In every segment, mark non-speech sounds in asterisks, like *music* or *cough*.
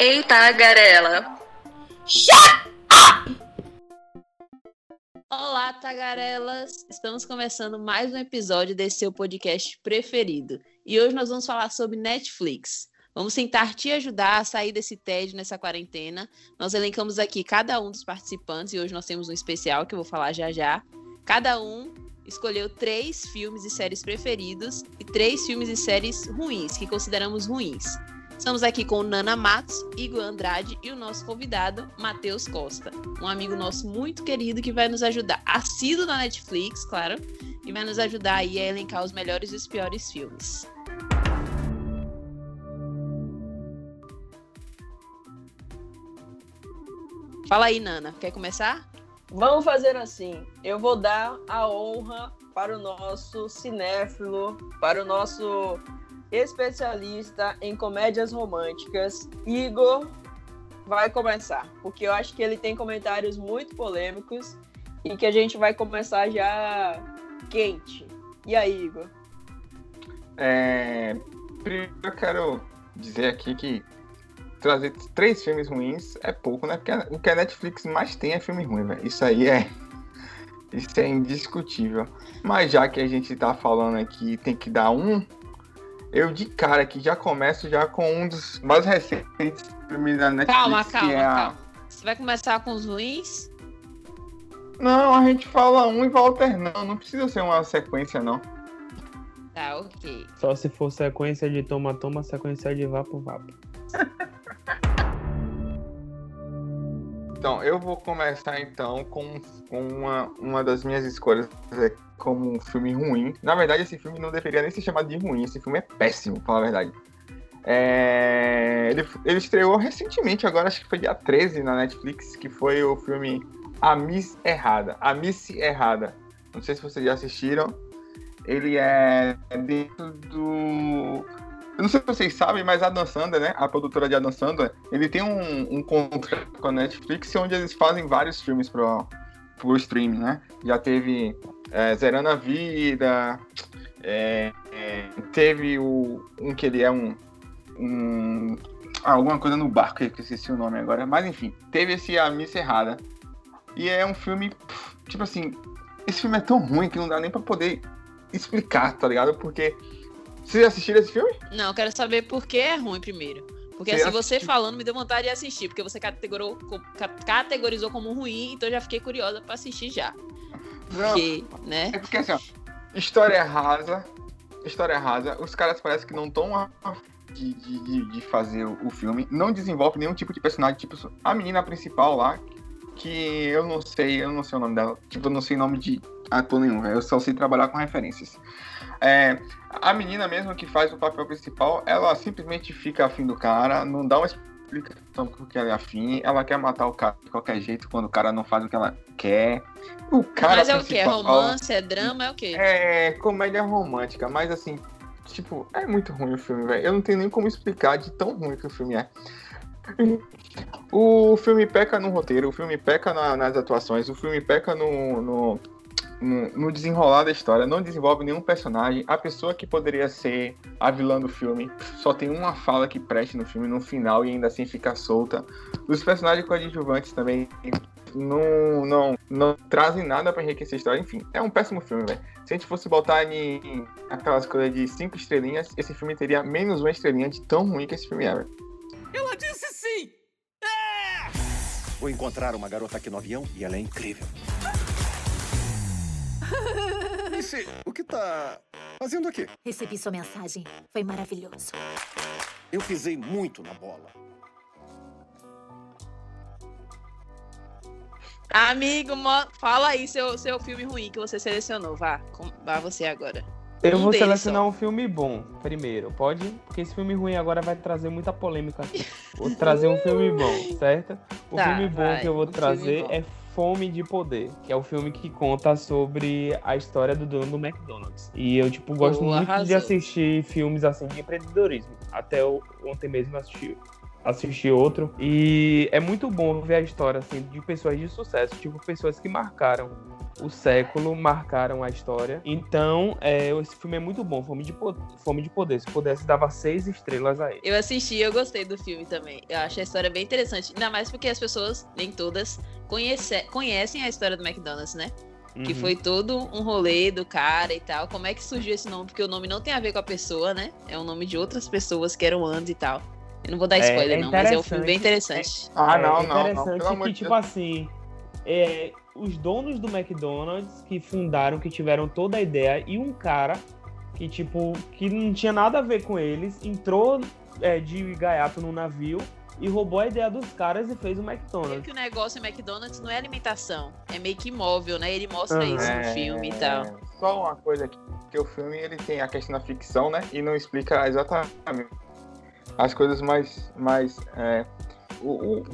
Eita, garela. Shut up! Olá, tagarelas! Estamos começando mais um episódio desse seu podcast preferido. E hoje nós vamos falar sobre Netflix. Vamos tentar te ajudar a sair desse tédio nessa quarentena. Nós elencamos aqui cada um dos participantes e hoje nós temos um especial que eu vou falar já já. Cada um escolheu três filmes e séries preferidos e três filmes e séries ruins, que consideramos ruins. Estamos aqui com Nana Matos, Igor Andrade e o nosso convidado, Matheus Costa. Um amigo nosso muito querido que vai nos ajudar, assíduo na Netflix, claro, e vai nos ajudar aí a elencar os melhores e os piores filmes. Fala aí, Nana. Quer começar? Vamos fazer assim. Eu vou dar a honra para o nosso cinéfilo, para o nosso especialista em comédias românticas, Igor. Vai começar, porque eu acho que ele tem comentários muito polêmicos e que a gente vai começar já quente. E aí, Igor? É, primeiro eu quero dizer aqui que trazer três filmes ruins é pouco, né? Porque o que a Netflix mais tem é filme ruim, velho. Isso aí é. Isso é indiscutível. Mas já que a gente tá falando aqui, tem que dar um. Eu de cara aqui já começo já com um dos mais recentes filmes da Netflix. Calma, calma, é a... calma. Você vai começar com os ruins? Não, a gente fala um e vai alternando. Não precisa ser uma sequência, não. Tá, ok. Só se for sequência de toma-toma, sequência de vapo-vapo. Então, eu vou começar então com, uma, uma das minhas escolhas é, como um filme ruim. Na verdade, esse filme não deveria nem ser chamado de ruim, esse filme é péssimo, falar a verdade. É, ele, ele estreou recentemente, agora acho que foi dia 13 na Netflix, que foi o filme A Miss Errada. A Miss Errada. Não sei se vocês já assistiram. Ele é dentro do eu não sei se vocês sabem, mas a Dan Sandler, né, a produtora de Adam Sandler, ele tem um, um contrato com a Netflix onde eles fazem vários filmes pro, pro streaming, né? Já teve é, Zerando a Vida, é, é, teve o, um que ele é um, um ah, alguma coisa no barco, que eu esqueci o nome agora, mas enfim, teve esse A Miss Errada. E é um filme, tipo assim, esse filme é tão ruim que não dá nem pra poder explicar, tá ligado? Porque vocês assistiram esse filme? Não, eu quero saber por que é ruim primeiro. Porque Você assim, você assistiu? falando me deu vontade de assistir, porque você categorizou, ca- categorizou como ruim, então eu já fiquei curiosa pra assistir já. Não, Porque, né? É porque assim, ó, história rasa, história rasa, os caras parecem que não estão de, de, de- fazer o, o filme, não desenvolve nenhum tipo de personagem, tipo a menina principal lá, que eu não sei, eu não sei o nome dela, tipo, eu não sei o nome de ator nenhum, eu só sei trabalhar com referências. É, a menina mesmo que faz o papel principal, ela simplesmente fica afim do cara, não dá uma explicação porque ela é afim, ela quer matar o cara de qualquer jeito quando o cara não faz o que ela quer. O cara Mas é o quê? É romance? É drama? É o quê? é comédia romântica, mas assim, tipo, é muito ruim o filme, velho. Eu não tenho nem como explicar de tão ruim que o filme é. O filme peca no roteiro, o filme peca na- nas atuações, o filme peca no, no, no- no desenrolar da história, não desenvolve nenhum personagem. A pessoa que poderia ser a vilã do filme só tem uma fala que preste no filme no final e ainda assim fica solta. Os personagens coadjuvantes também não, não, não trazem nada pra enriquecer a história. Enfim, é um péssimo filme, velho. Se a gente fosse botar em em aquelas coisas de cinco estrelinhas, esse filme teria menos uma estrelinha de tão ruim que esse filme é, velho. Ela disse sim! É! Vou encontrar uma garota aqui no avião e ela é incrível. O que tá fazendo aqui? Recebi sua mensagem. Foi maravilhoso. Eu pisei muito na bola. Amigo, fala aí seu, seu filme ruim que você selecionou. Vá, com- vá você agora. Eu Um vou selecionar só. um filme bom primeiro, pode? Porque esse filme ruim agora vai trazer muita polêmica. *laughs* Vou trazer um filme bom, certo? O Tá, filme bom vai, que eu vou um trazer é Fome de Poder, que é o filme que conta sobre a história do dono do McDonald's. E eu, tipo, gosto Boa, muito de arrasou. assistir filmes assim de empreendedorismo. Até ontem mesmo assisti, assisti outro. E é muito bom ver a história assim, de pessoas de sucesso, tipo, pessoas que marcaram o século marcaram a história. Então, é, esse filme é muito bom. Fome de, po- Fome de Poder. Se pudesse, dava seis estrelas a ele. Eu assisti, eu gostei do filme também. Eu acho a história bem interessante. Ainda mais porque as pessoas, nem todas, conhece, conhecem a história do McDonald's, né? Que Uhum. foi todo um rolê do cara e tal. Como é que surgiu esse nome? Porque o nome não tem a ver com a pessoa, né? É o nome de outras pessoas que eram antes e tal. Eu não vou dar É, spoiler, é não, mas é um filme bem interessante. Ah, É não, não, não. interessante amor que, tipo Deus. assim, é, os donos do McDonald's que fundaram, que tiveram toda a ideia, e um cara que, tipo, que não tinha nada a ver com eles, entrou é, de gaiato no navio e roubou a ideia dos caras e fez o Meio McDonald's. que o negócio em McDonald's não é alimentação, é meio que imóvel, né? Ele mostra Aham. isso no É, filme e tal. Só uma coisa aqui, que o filme ele tem a questão da ficção, né? E não explica exatamente as coisas mais. mais é, o- o-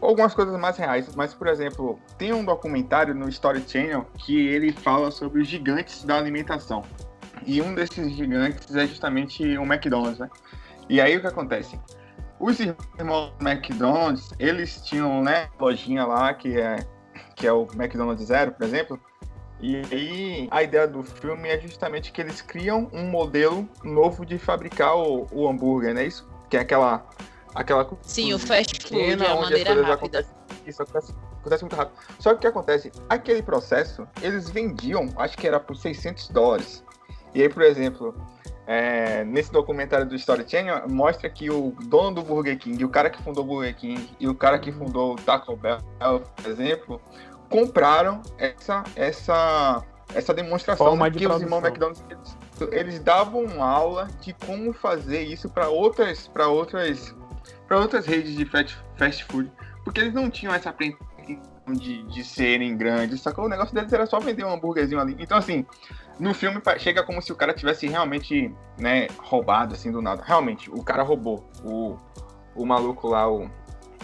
algumas coisas mais reais. Mas, por exemplo, tem um documentário no Story Channel que ele fala sobre os gigantes da alimentação. E um desses gigantes é justamente o McDonald's, né? E aí o que acontece? Os irmãos McDonald's, eles tinham, né, lojinha lá que é, que é o McDonald's Zero, por exemplo. E aí a ideia do filme é justamente que eles criam um modelo novo de fabricar o, o hambúrguer, né? Isso que é aquela aquela Sim, o fast food, pequena, é a onde as maneira coisas rápida. acontecem. Isso acontece, acontece muito rápido. Só que o que acontece? Aquele processo, eles vendiam, acho que era por 600 dólares. E aí, por exemplo, é, nesse documentário do Story Channel, mostra que o dono do Burger King, o cara que fundou o Burger King e o cara que fundou o Taco Bell, por exemplo, compraram essa, essa, essa demonstração de que os irmãos. McDonald's eles, eles davam aula de como fazer isso para outras para outras para outras redes de fast, fast food, porque eles não tinham essa pretensão de, de serem grandes, só que o negócio deles era só vender um hambúrguerzinho ali. Então assim, no filme chega como se o cara tivesse realmente, né, roubado assim do nada. Realmente, o cara roubou o, o maluco lá, o,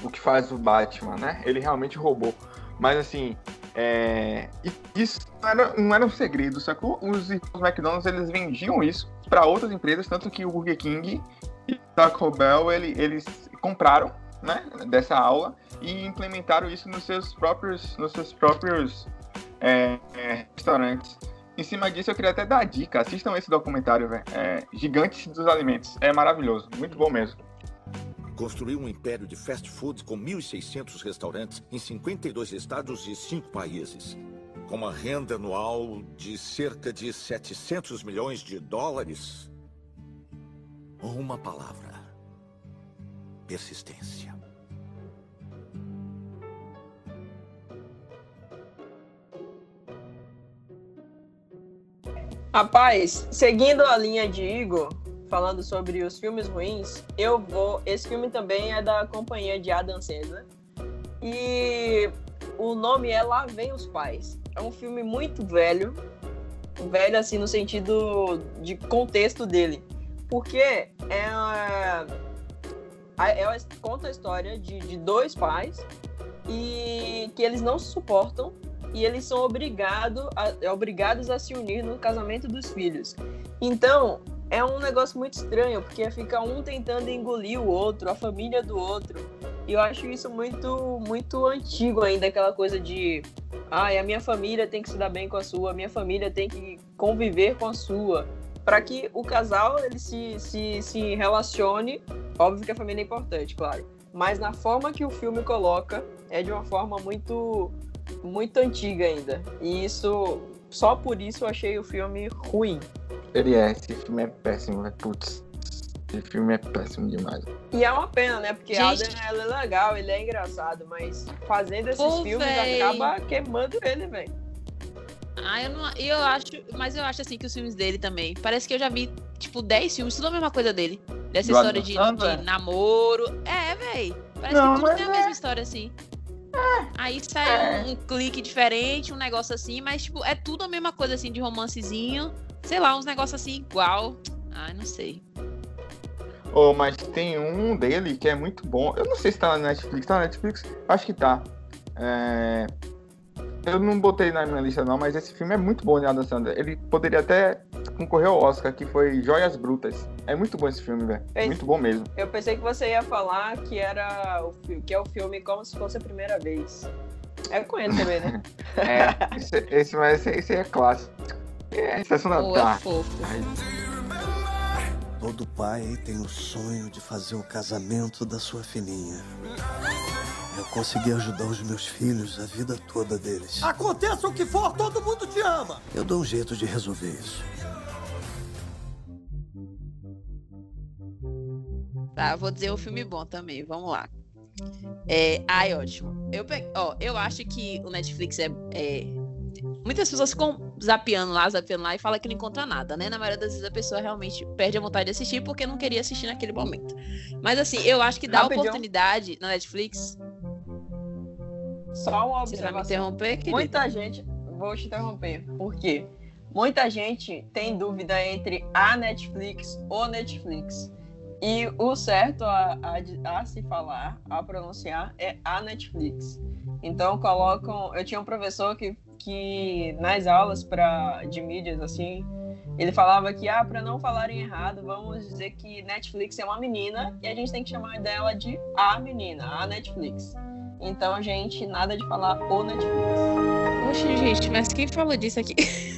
o que faz o Batman, né? Ele realmente roubou. Mas assim, é, isso não era, não era um segredo, sacou? Os McDonald's eles vendiam isso para outras empresas, tanto que o Burger King e o Taco Bell ele, eles compraram, né, dessa aula e implementaram isso nos seus próprios, nos seus próprios é, é, restaurantes. Em cima disso, eu queria até dar a dica. Assistam esse documentário, velho. É, Gigantes dos Alimentos. É maravilhoso. Muito bom mesmo. Construiu um império de fast food com 1.600 restaurantes em 52 estados e 5 países. Com uma renda anual de cerca de 700 milhões de dólares. Uma palavra: persistência. Rapaz, seguindo a linha de Igor, falando sobre os filmes ruins, eu vou. Esse filme também é da companhia de Adam Sandler. E o nome é Lá Vem os Pais. É um filme muito velho. Velho, assim, no sentido de contexto dele. Porque é. é, conta a história de, de dois pais e que eles não se suportam e eles são obrigado a, obrigados a se unir no casamento dos filhos. Então, é um negócio muito estranho, porque fica um tentando engolir o outro, a família do outro. E eu acho isso muito muito antigo ainda, aquela coisa de ai, a minha família tem que se dar bem com a sua, a minha família tem que conviver com a sua. Para que o casal ele se, se, se relacione, óbvio que a família é importante, claro. Mas na forma que o filme coloca, é de uma forma muito muito antiga ainda. E isso, só por isso eu achei o filme ruim. Ele é. Esse filme é péssimo, velho. Putz. Esse filme é péssimo demais. E é uma pena, né? Porque Gente. Adam ele é legal, ele é engraçado, mas fazendo esses Pô, filmes véi. acaba queimando ele, velho. Ah, eu não. Eu acho. Mas eu acho assim que os filmes dele também. Parece que eu já vi, tipo, 10 filmes, tudo a mesma coisa dele. Dessa Do história de, de namoro. É, véi. Parece Não, que tudo tem a mesma história, assim. Aí sai um, um clique diferente, um negócio assim, mas, tipo, é tudo a mesma coisa, assim, de romancezinho. Sei lá, uns negócios assim igual. Ai, não sei. Oh, mas tem um dele que é muito bom. Eu não sei se tá na Netflix. Tá na Netflix? Acho que tá. É, Eu não botei na minha lista, não, mas esse filme é muito bom de Adam Sandler. Ele poderia até concorrer ao Oscar, que foi Joias Brutas. É muito bom esse filme, velho. É. Muito bom mesmo. Eu pensei que você ia falar que era o que é o filme como se fosse a primeira vez. É com ele também, né? *laughs* É, esse, esse, esse, esse é clássico. É, da Pô, é. Ai, Todo pai tem o sonho de fazer o casamento da sua filhinha. Eu consegui ajudar os meus filhos a vida toda deles. Aconteça o que for, todo mundo te ama. Eu dou um jeito de resolver isso. Tá, vou dizer um filme bom também, vamos lá. É, ai, ótimo. Eu, pe- ó, eu acho que o Netflix é, é- Muitas pessoas ficam zapeando lá, zapeando lá e falam que não encontra nada, né? Na maioria das vezes a pessoa realmente perde a vontade de assistir porque não queria assistir naquele momento. Mas assim, eu acho que dá Rapidinho. oportunidade na Netflix. Só uma Você vai me observação. interromper, querido? Muita gente. Vou te interromper. Por quê? Muita gente tem dúvida entre a Netflix ou Netflix. E o certo a, a, a se falar, a pronunciar, é a Netflix. Então colocam. Eu tinha um professor que, que nas aulas pra, de mídias, assim, ele falava que, ah, para não falarem errado, vamos dizer que Netflix é uma menina e a gente tem que chamar dela de a menina, a Netflix. Então, gente, nada de falar o Netflix. Oxe, gente, mas quem falou disso aqui? *laughs*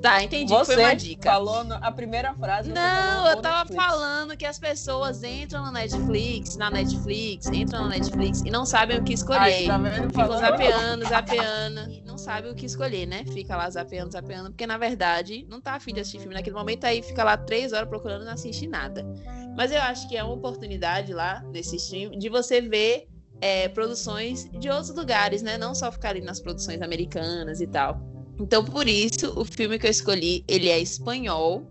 tá, entendi. Você Foi uma dica. falou no- a primeira frase. Não, eu tava Netflix. falando que as pessoas entram no Netflix, na Netflix, entram no Netflix e não sabem o que escolher. Aí, tá vendo? Ficam zapeando, zapeando. E não sabe o que escolher, né? Fica lá zapeando, zapeando, porque na verdade não tá afim de assistir filme naquele momento, aí fica lá três horas procurando e não assiste nada. Mas eu acho que é uma oportunidade lá nesse stream de você ver é, produções de outros lugares, né? Não só ficar ali nas produções americanas e tal. Então, por isso, o filme que eu escolhi, ele é espanhol.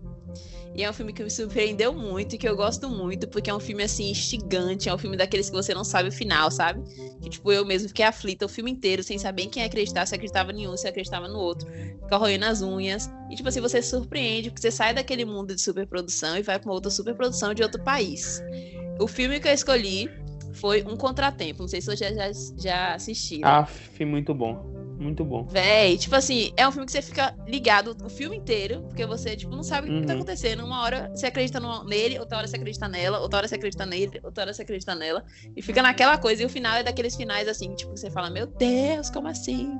E é um filme que me surpreendeu muito e que eu gosto muito, porque é um filme, assim, instigante. É um filme daqueles que você não sabe o final, sabe? Que, tipo, eu mesmo fiquei aflita o filme inteiro, sem saber em quem acreditar, se acreditava em um, se acreditava no outro. Fica roendo as unhas. E, tipo assim, você se surpreende, porque você sai daquele mundo de superprodução e vai pra uma outra superprodução de outro país. O filme que eu escolhi foi Um Contratempo. Não sei se vocês já, já, já assistiram. Ah, muito bom. Muito bom. Véi, tipo assim, é um filme que você fica ligado o filme inteiro, porque você, tipo, não sabe o que tá Uhum. acontecendo. Uma hora você acredita no- nele, outra hora você acredita nela, outra hora você acredita nele, outra hora você acredita nela. E fica naquela coisa. E o final é daqueles finais, assim, tipo, que você fala, meu Deus, como assim?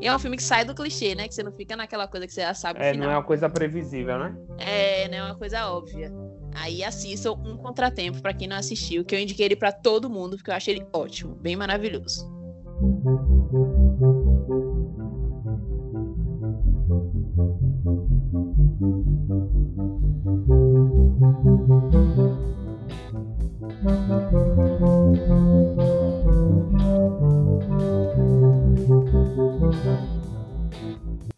E é um filme que sai do clichê, né? Que você não fica naquela coisa que você já sabe o É, não é uma coisa previsível, né? É, né? Uma coisa óbvia. Aí assistam Um Contratempo, pra quem não assistiu, que eu indiquei ele pra todo mundo, porque eu achei ele ótimo, bem maravilhoso.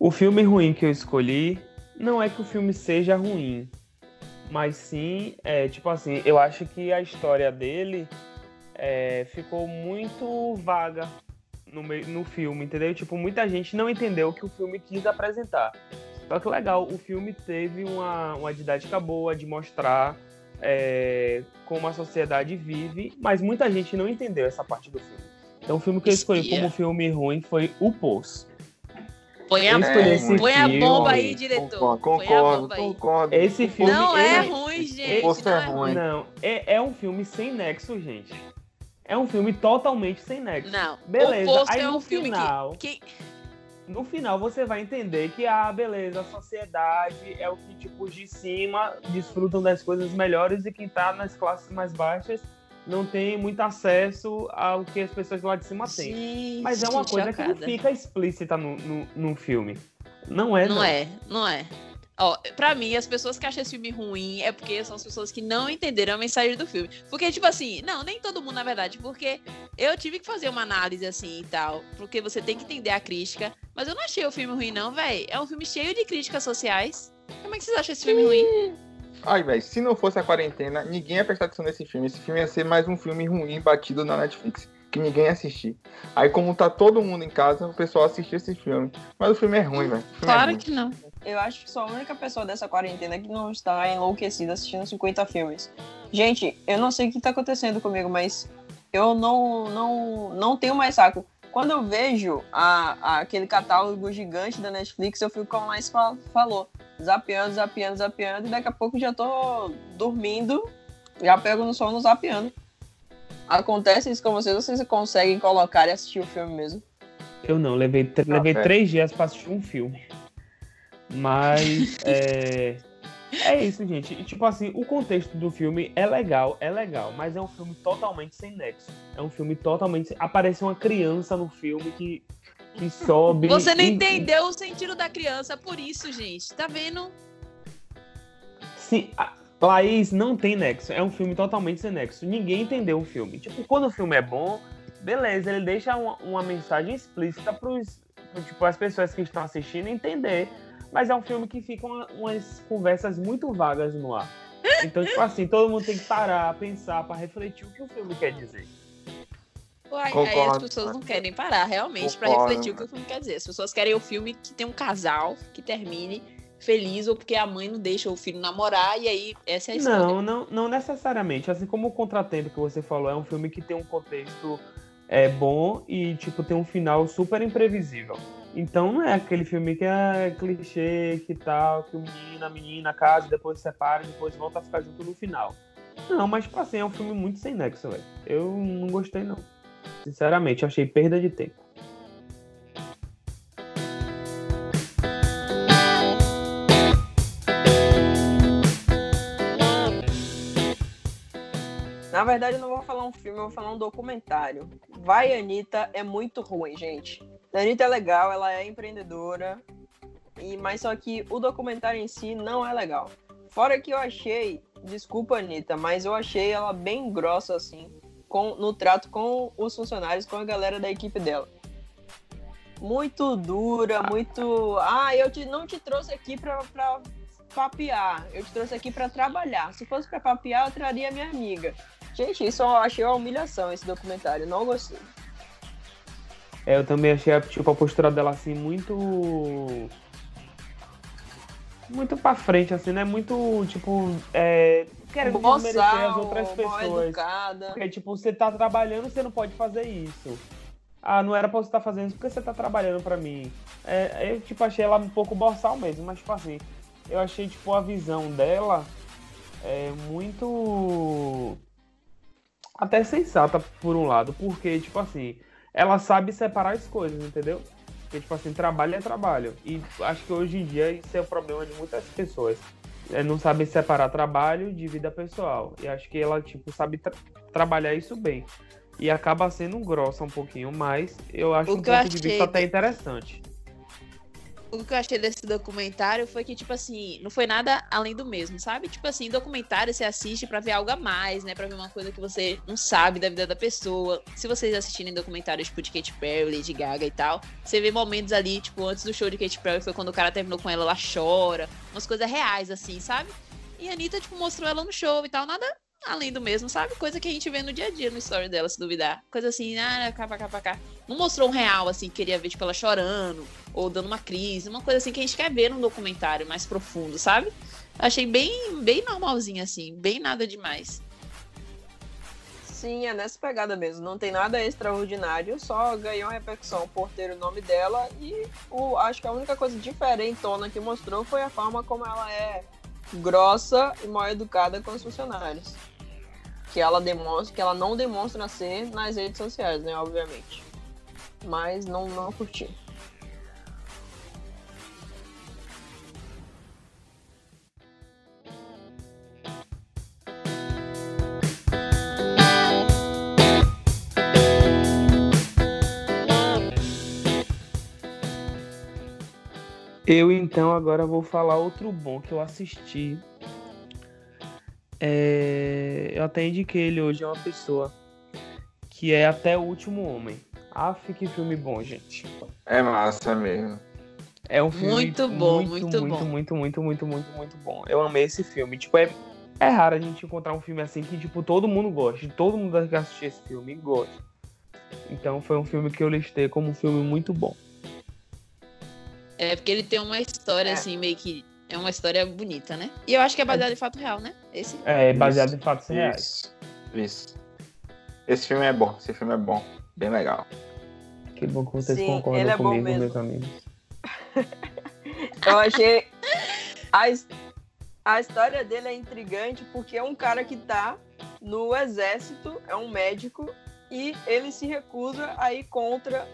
O filme ruim que eu escolhi não é que o filme seja ruim, mas sim, é, tipo assim, eu acho que a história dele é, ficou muito vaga no, meio- no filme, entendeu? Tipo, muita gente não entendeu o que o filme quis apresentar. Só que legal, o filme teve uma, uma didática boa de mostrar é, como a sociedade vive, mas muita gente não entendeu essa parte do filme. Então o filme que eu escolhi como filme ruim foi O Poço. Põe a, É, põe a bomba aí, diretor. Concordo, Põe a concordo. Esse filme Não é ele- ruim, gente. Não é ruim. Não, é, é um filme sem nexo, gente. É um filme totalmente sem nexo. Não. Beleza, O aí é no um filme final- que, que No final você vai entender que, ah, beleza, a sociedade é o que, tipo, os de cima desfrutam das coisas melhores e quem tá nas classes mais baixas não tem muito acesso ao que as pessoas lá de cima têm. Gente, Mas é uma coisa que não chocada. fica explícita no, no, no filme. Não é, não. Não é, não é. Ó, pra mim, as pessoas que acham esse filme ruim é porque são as pessoas que não entenderam a mensagem do filme. Porque, tipo assim, não, nem todo mundo, na verdade, porque eu tive que fazer uma análise assim e tal, porque você tem que entender a crítica. Mas eu não achei o filme ruim, não, véi. É um filme cheio de críticas sociais. Como é que vocês acham esse filme ruim? Ai, velho, se não fosse a quarentena, ninguém ia prestar atenção nesse filme. Esse filme ia ser mais um filme ruim batido na Netflix, que ninguém ia assistir. Aí, como tá todo mundo em casa, o pessoal assistiu esse filme. Mas o filme é ruim, velho. É Claro ruim. que não. Eu acho que sou a única pessoa dessa quarentena que não está enlouquecida assistindo 50 filmes. Gente, eu não sei o que tá acontecendo comigo, mas eu não, não, não tenho mais saco. Quando eu vejo a, a- aquele catálogo gigante da Netflix, eu fico como mais fa- falou. Zapeando, zapeando, zapeando, e daqui a pouco já tô dormindo, já pego no sono zapeando. Acontece isso com vocês ou vocês conseguem colocar e assistir o filme mesmo? Eu não, levei, tr- Ah, levei três dias pra assistir um filme. Mas *laughs* é, é isso, gente. E, tipo assim, o contexto do filme é legal, é legal, mas é um filme totalmente sem nexo. É um filme totalmente. Aparece uma criança no filme que, que sobe. Você não e- entendeu o sentido da criança, por isso, gente. Tá vendo? Sim, a- Laís não tem nexo. É um filme totalmente sem nexo. Ninguém entendeu o filme. Tipo, quando o filme é bom, beleza, ele deixa uma, uma mensagem explícita pros, pro, tipo, as pessoas que estão assistindo entender. Mas é um filme que fica uma- umas conversas muito vagas no ar. Então, tipo assim, todo mundo tem que parar, pensar, pra refletir o que o filme quer dizer. Uai, aí as pessoas não querem parar, realmente, pra Concordo. refletir o que o filme quer dizer. As pessoas querem o filme que tem um casal que termine feliz ou porque a mãe não deixa o filho namorar e aí essa é a história. Não, não, não necessariamente. Assim como o Contratempo que você falou, é um filme que tem um contexto é, bom e, tipo, tem um final super imprevisível. Então não é aquele filme que é clichê, que tal, que o menino, a menina casa, e depois se separa, e depois volta a ficar junto no final. Não, mas, tipo assim, é um filme muito sem nexo, velho. Eu não gostei, não. Sinceramente, achei perda de tempo. Na verdade, eu não vou falar um filme, eu vou falar um documentário. Vai, Anitta é muito ruim, gente. A Anitta é legal, ela é empreendedora, e mas só que o documentário em si não é legal. Fora que eu achei, desculpa, Anitta, mas eu achei ela bem grossa, assim, com, no trato com os funcionários, com a galera da equipe dela. Muito dura, muito. Ah, eu te, não te trouxe aqui pra, pra papear, eu te trouxe aqui pra trabalhar. Se fosse pra papear, eu traria minha amiga. Gente, isso eu achei uma humilhação, esse documentário. Não gostei. É, eu também achei tipo, a postura dela assim muito. Muito pra frente, assim, né? Muito, tipo, é, querendo desmerecer as Boçal, outras pessoas. Porque, tipo, você tá trabalhando, você não pode fazer isso. Ah, não era pra você estar fazendo isso porque você tá trabalhando pra mim. É, eu, tipo, achei ela um pouco boçal mesmo, mas, tipo assim, eu achei, tipo, a visão dela é muito. Até sensata, por um lado, porque, tipo assim, ela sabe separar as coisas, entendeu? Porque, tipo assim, trabalho é trabalho. E acho que hoje em dia isso é o problema de muitas pessoas. É, não sabem separar trabalho de vida pessoal. E acho que ela, tipo, sabe tra- trabalhar isso bem. E acaba sendo grossa um pouquinho, mas eu acho O um que ponto de vista até interessante. O que eu achei desse documentário foi que, tipo assim, não foi nada além do mesmo, sabe? Tipo assim, documentário você assiste pra ver algo a mais, né? Pra ver uma coisa que você não sabe da vida da pessoa. Se vocês assistirem documentários, tipo, de Katy Perry, Lady Gaga e tal, você vê momentos ali, tipo, antes do show de Katy Perry, foi quando o cara terminou com ela, ela chora. Umas coisas reais, assim, sabe? E a Anitta, tipo, mostrou ela no show e tal, nada além do mesmo, sabe? Coisa que a gente vê no dia a dia no story dela, se duvidar. Coisa assim, ah, cá, pra cá, pra cá. Não mostrou um real, assim, que queria ver, tipo, ela chorando, ou dando uma crise, uma coisa assim que a gente quer ver num documentário mais profundo, sabe? Achei bem, bem normalzinho, assim, bem nada demais. Sim, é nessa pegada mesmo. Não tem nada extraordinário, só ganhou repercussão por ter o nome dela. E o, acho que a única coisa diferentona que mostrou foi a forma como ela é grossa e mal educada com os funcionários. Que ela demonstra, que ela não demonstra ser nas redes sociais, né? Obviamente. Mas não, não curti. Eu então agora vou falar outro bom que eu assisti. É, Eu até indiquei ele hoje a uma pessoa que é Até o Último Homem. Aff, que filme bom, gente. É massa mesmo. É um filme Muito bom, muito, muito muito, bom. muito, muito, muito, muito, muito bom. Eu amei esse filme. Tipo, é, é raro a gente encontrar um filme assim que, tipo, todo mundo gosta. Todo mundo que assistir esse filme gosta. Então foi um filme que eu listei como um filme muito bom. É porque ele tem uma história, É. assim, meio que. É uma história bonita, né? E eu acho que é baseado em fato real, né? Esse. É baseado Isso, em fatos reais. Isso. Isso. Esse filme é bom. Esse filme é bom. Bem legal. Que bom que vocês Sim, concordam ele é bom comigo, mesmo. meus amigos. *laughs* Eu achei. A, a história dele é intrigante porque é um cara que tá no exército, é um médico, e ele se recusa a ir contra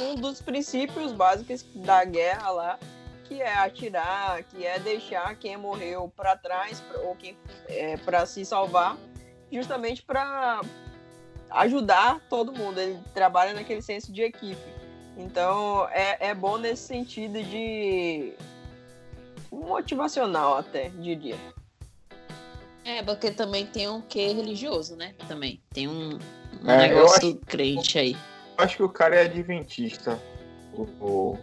um dos princípios básicos da guerra lá, que é atirar, que é deixar quem morreu para trás ou quem é, para se salvar, justamente para ajudar todo mundo. Ele trabalha naquele senso de equipe. Então é, é bom nesse sentido de motivacional até, diria. É, porque também tem um quê religioso, né? Também. Tem um, um É, negócio acho- crente aí. Eu acho que o cara é adventista. O, o,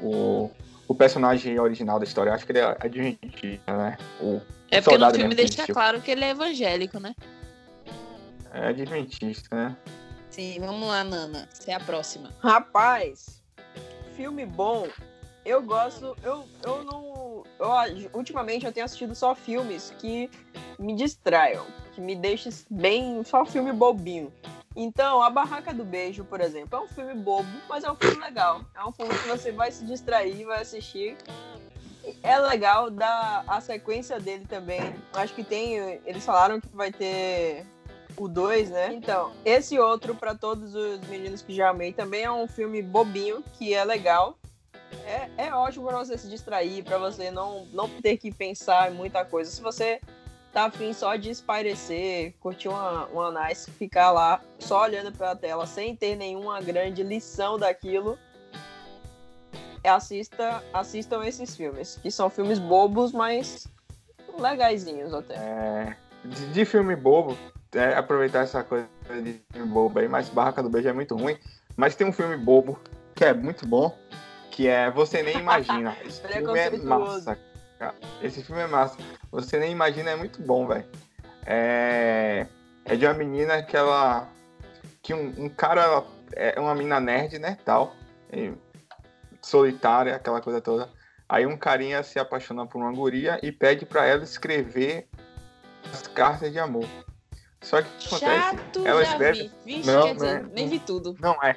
o, o personagem original da história, eu acho que ele é adventista, né? O É porque no filme deixa claro que ele é evangélico, né? É adventista, né? Sim, vamos lá, Nana. Você é a próxima. Rapaz, filme bom. Eu gosto. Eu, eu não. Eu, ultimamente eu tenho assistido só filmes que me distraiam, que me deixem bem. Só filme bobinho. Então, A Barraca do Beijo, por exemplo, é um filme bobo, mas é um filme legal. É um filme que você vai se distrair, vai assistir. É legal da a sequência dele também. Acho que tem. Eles falaram que vai ter o 2, né? Então, esse outro, pra todos os meninos que já amei, também é um filme bobinho, que é legal. É, é ótimo pra você se distrair, pra você não, não ter que pensar em muita coisa. Se você tá afim só de espairecer, curtir uma, uma nice, ficar lá só olhando pra tela sem ter nenhuma grande lição daquilo, assista, assistam esses filmes, que são filmes bobos, mas legaisinhos até. É, de, de filme bobo, é, aproveitar essa coisa de filme bobo aí, mas Barraca do Beijo é muito ruim. Mas tem um filme bobo que é muito bom, que é Você Nem Imagina. *laughs* Esse filme é massa, cara. Esse filme é massa. Você Nem Imagina é muito bom, velho. É, é de uma menina que ela... Que um, um cara, ela é uma menina nerd, né, tal. e solitária, aquela coisa toda. Aí um carinha se apaixona por uma guria e pede pra ela escrever as cartas de amor. Só que o que acontece? Chato, Ela já escreve- vi. Vixe, Não, quer dizer, né? nem vi tudo. Não é.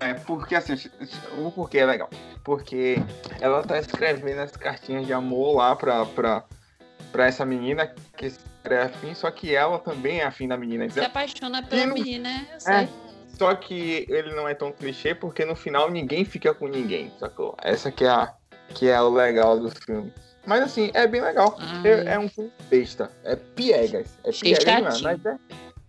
É porque assim, o porquê é legal. Porque ela tá escrevendo as cartinhas de amor lá pra, pra, pra essa menina que é afim, só que ela também é afim da menina. Se apaixona pela não- menina, eu sei. É. Só que ele não é tão clichê porque no final ninguém fica com ninguém, sacou? Essa que é, a, que é o legal do filme. Mas assim, é bem legal. Ai. É, é um filme besta. É piegas. É piegas, é? Mas é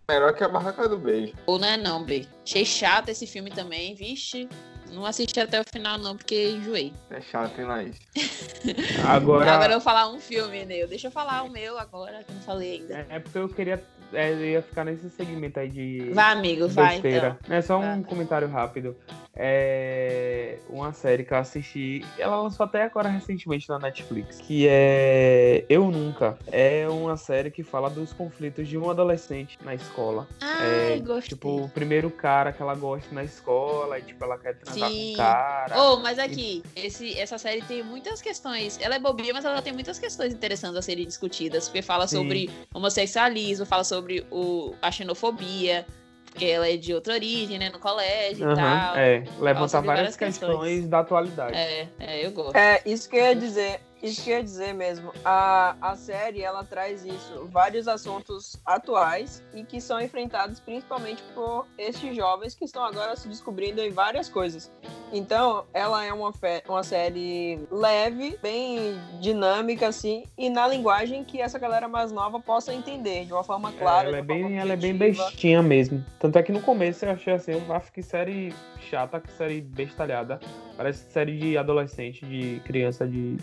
melhor que a Barraca do Beijo. Ou não é não, B. Achei chato esse filme também, vixe. Não assisti até o final não, porque enjoei. É chato, hein, Laís? *laughs* Agora, Agora eu vou falar um filme, Neu. Deixa eu falar o meu agora, que eu não falei ainda. é porque eu queria. É, ia ficar nesse segmento aí de. Vai, amigo, vai besteira. então. É só um Vai. comentário rápido. É uma série que eu assisti, ela lançou até agora recentemente na Netflix, que é Eu Nunca. É uma série que fala dos conflitos de um adolescente na escola. Ai, é, gostei. tipo, o primeiro cara que ela gosta na escola, e tipo, ela quer transar Sim. com o cara. Oh, mas aqui, esse, essa série tem muitas questões. Ela é bobinha, mas ela tem muitas questões interessantes a serem discutidas. Porque fala Sim. sobre homossexualismo, fala sobre o, a xenofobia, porque ela é de outra origem, né? No colégio e Aham, tal. é, levanta sobre várias várias questões, questões. da atualidade. É, é, eu gosto. É, isso que eu ia dizer. Isso que eu ia dizer mesmo. A, a série, ela traz isso. Vários assuntos atuais e que são enfrentados principalmente por estes jovens que estão agora se descobrindo em várias coisas. Então, ela é uma, uma série leve, bem dinâmica, assim, e na linguagem que essa galera mais nova possa entender, de uma forma clara. ela, é uma forma bem, ela é bem bestinha mesmo. Tanto é que no começo eu achei assim, eu acho que série chata, que série bestalhada. Parece série de adolescente, de criança de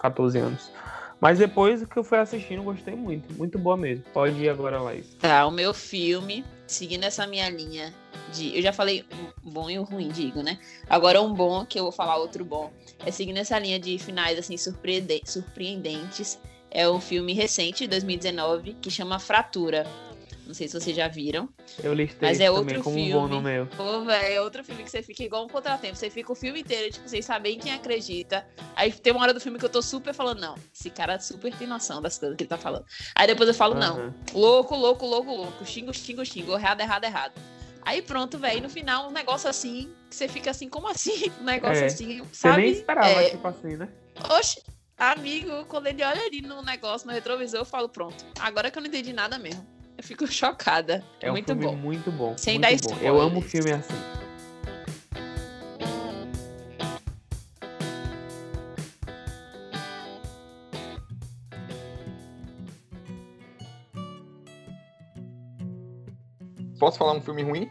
14 anos. Mas depois que eu fui assistindo, gostei muito. Muito boa mesmo. Pode ir agora, Laís. Tá, o meu filme, seguindo essa minha linha de. Eu já falei um bom e um ruim, digo, né? Agora um bom, que eu vou falar outro bom. É seguindo essa linha de finais, assim, surpreende- surpreendentes. É um filme recente, de 2019, que chama Fratura. Não sei se vocês já viram. Eu listei Mas é outro como um filme. bom no meu. Pô, velho, é outro filme que você fica igual um contratempo. Você fica o filme inteiro, tipo, sem saber em quem acredita. Aí tem uma hora do filme que eu tô super falando, não, esse cara super tem noção das coisas que ele tá falando. Aí depois eu falo, não, Aham. louco, louco, louco, louco, xingo, xingo, xingo, errado, errado, errado. Aí pronto, velho, no final um negócio assim, que você fica assim, como assim? *laughs* Um negócio É. assim, Você sabe? nem esperava, É, tipo assim, né? Oxe, amigo, quando ele olha ali no negócio, no retrovisor, eu falo, pronto, agora que eu não entendi nada mesmo. Eu fico *laughs* chocada. É, É um muito filme bom. muito bom. Sem muito dar bom. spoilers. Eu amo filme assim. Posso falar um filme ruim?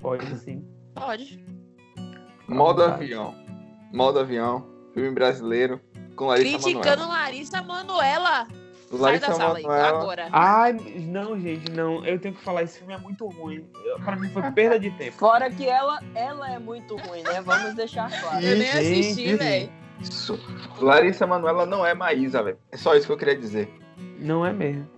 Pode sim. Pode. Modo. Avião. Modo Avião. Filme brasileiro. Com Larissa Criticando Manoela. Larissa Manoela. Sai Larissa da sala aí, Manoela. agora. Ai, não, gente, não. Eu tenho que falar, esse filme é muito ruim. Pra mim foi perda de tempo. Fora que ela, ela é muito ruim, né? Vamos deixar claro. Eu nem Gente, assisti, velho. Larissa Manoela não é Maísa, velho. É só isso que eu queria dizer. Não é mesmo.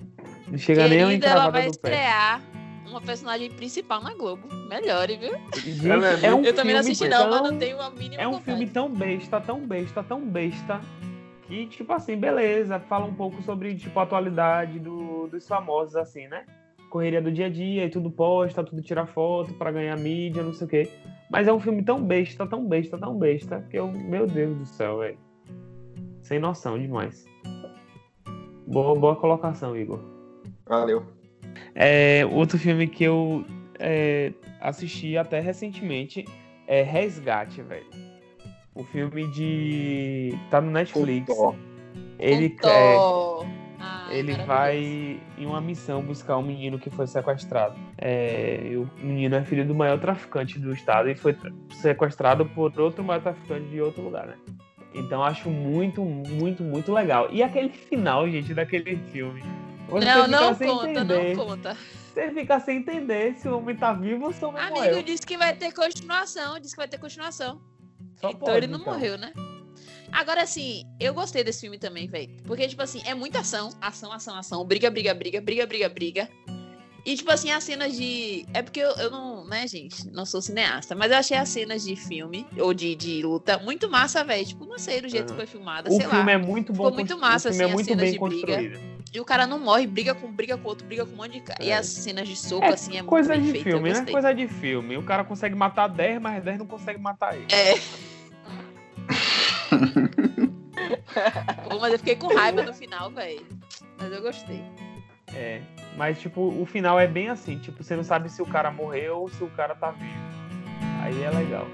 Não chega nem a Querida, ela vai do pé. estrear uma personagem principal na Globo. Melhore, viu? Gente, é é um Eu também não assisti, não, mas tão- não tenho a mínima É um vontade. filme tão besta, tão besta, tão besta. Que, tipo assim, beleza, fala um pouco sobre, tipo, a atualidade do, dos famosos, assim, né? Correria do dia a dia e tudo posta, tudo tira foto pra ganhar mídia, não sei o quê. Mas é um filme tão besta, tão besta, tão besta, que eu, meu Deus do céu, velho. Sem noção demais. Boa, boa colocação, Igor. Valeu. É, outro filme que eu é, assisti até recentemente é Resgate, velho. O filme de. tá no Netflix. Ele, é. Ai, ele vai em uma missão buscar um menino que foi sequestrado. É, o menino é filho do maior traficante do estado e foi tra- sequestrado por outro maior traficante de outro lugar, né? Então acho muito, muito, muito legal. E aquele final, gente, daquele filme. Você Não, não sem conta, entender. não conta. Você fica sem entender se o homem tá vivo ou se o homem Amigo morreu. disse que vai ter continuação, disse que vai ter continuação. Só então pode, ele não então. morreu, né? Agora, assim, eu gostei desse filme também, velho. Porque, tipo assim, é muita ação, ação, ação, ação, briga, briga, briga, briga, briga, briga. E, tipo assim, as cenas de. É porque eu, eu não, né, gente, não sou cineasta, mas eu achei as cenas de filme, ou de, de luta, muito massa, velho. Tipo, não sei do jeito que foi filmada, O sei filme lá. é muito bom. Ficou muito massa, o filme assim, é as muito cenas bem de briga. E o cara não morre, briga com, briga com outro, briga com um monte de cara. E É. as cenas de soco, É assim, é coisa muito de feito, filme, né? Coisa de filme. O cara consegue matar 10, mas 10 não consegue matar ele. É. *laughs* Pô, mas eu fiquei com raiva no final, velho. Mas eu gostei. É. Mas, tipo, o final é bem assim. Tipo, você não sabe se o cara morreu ou se o cara tá vivo. Aí é legal.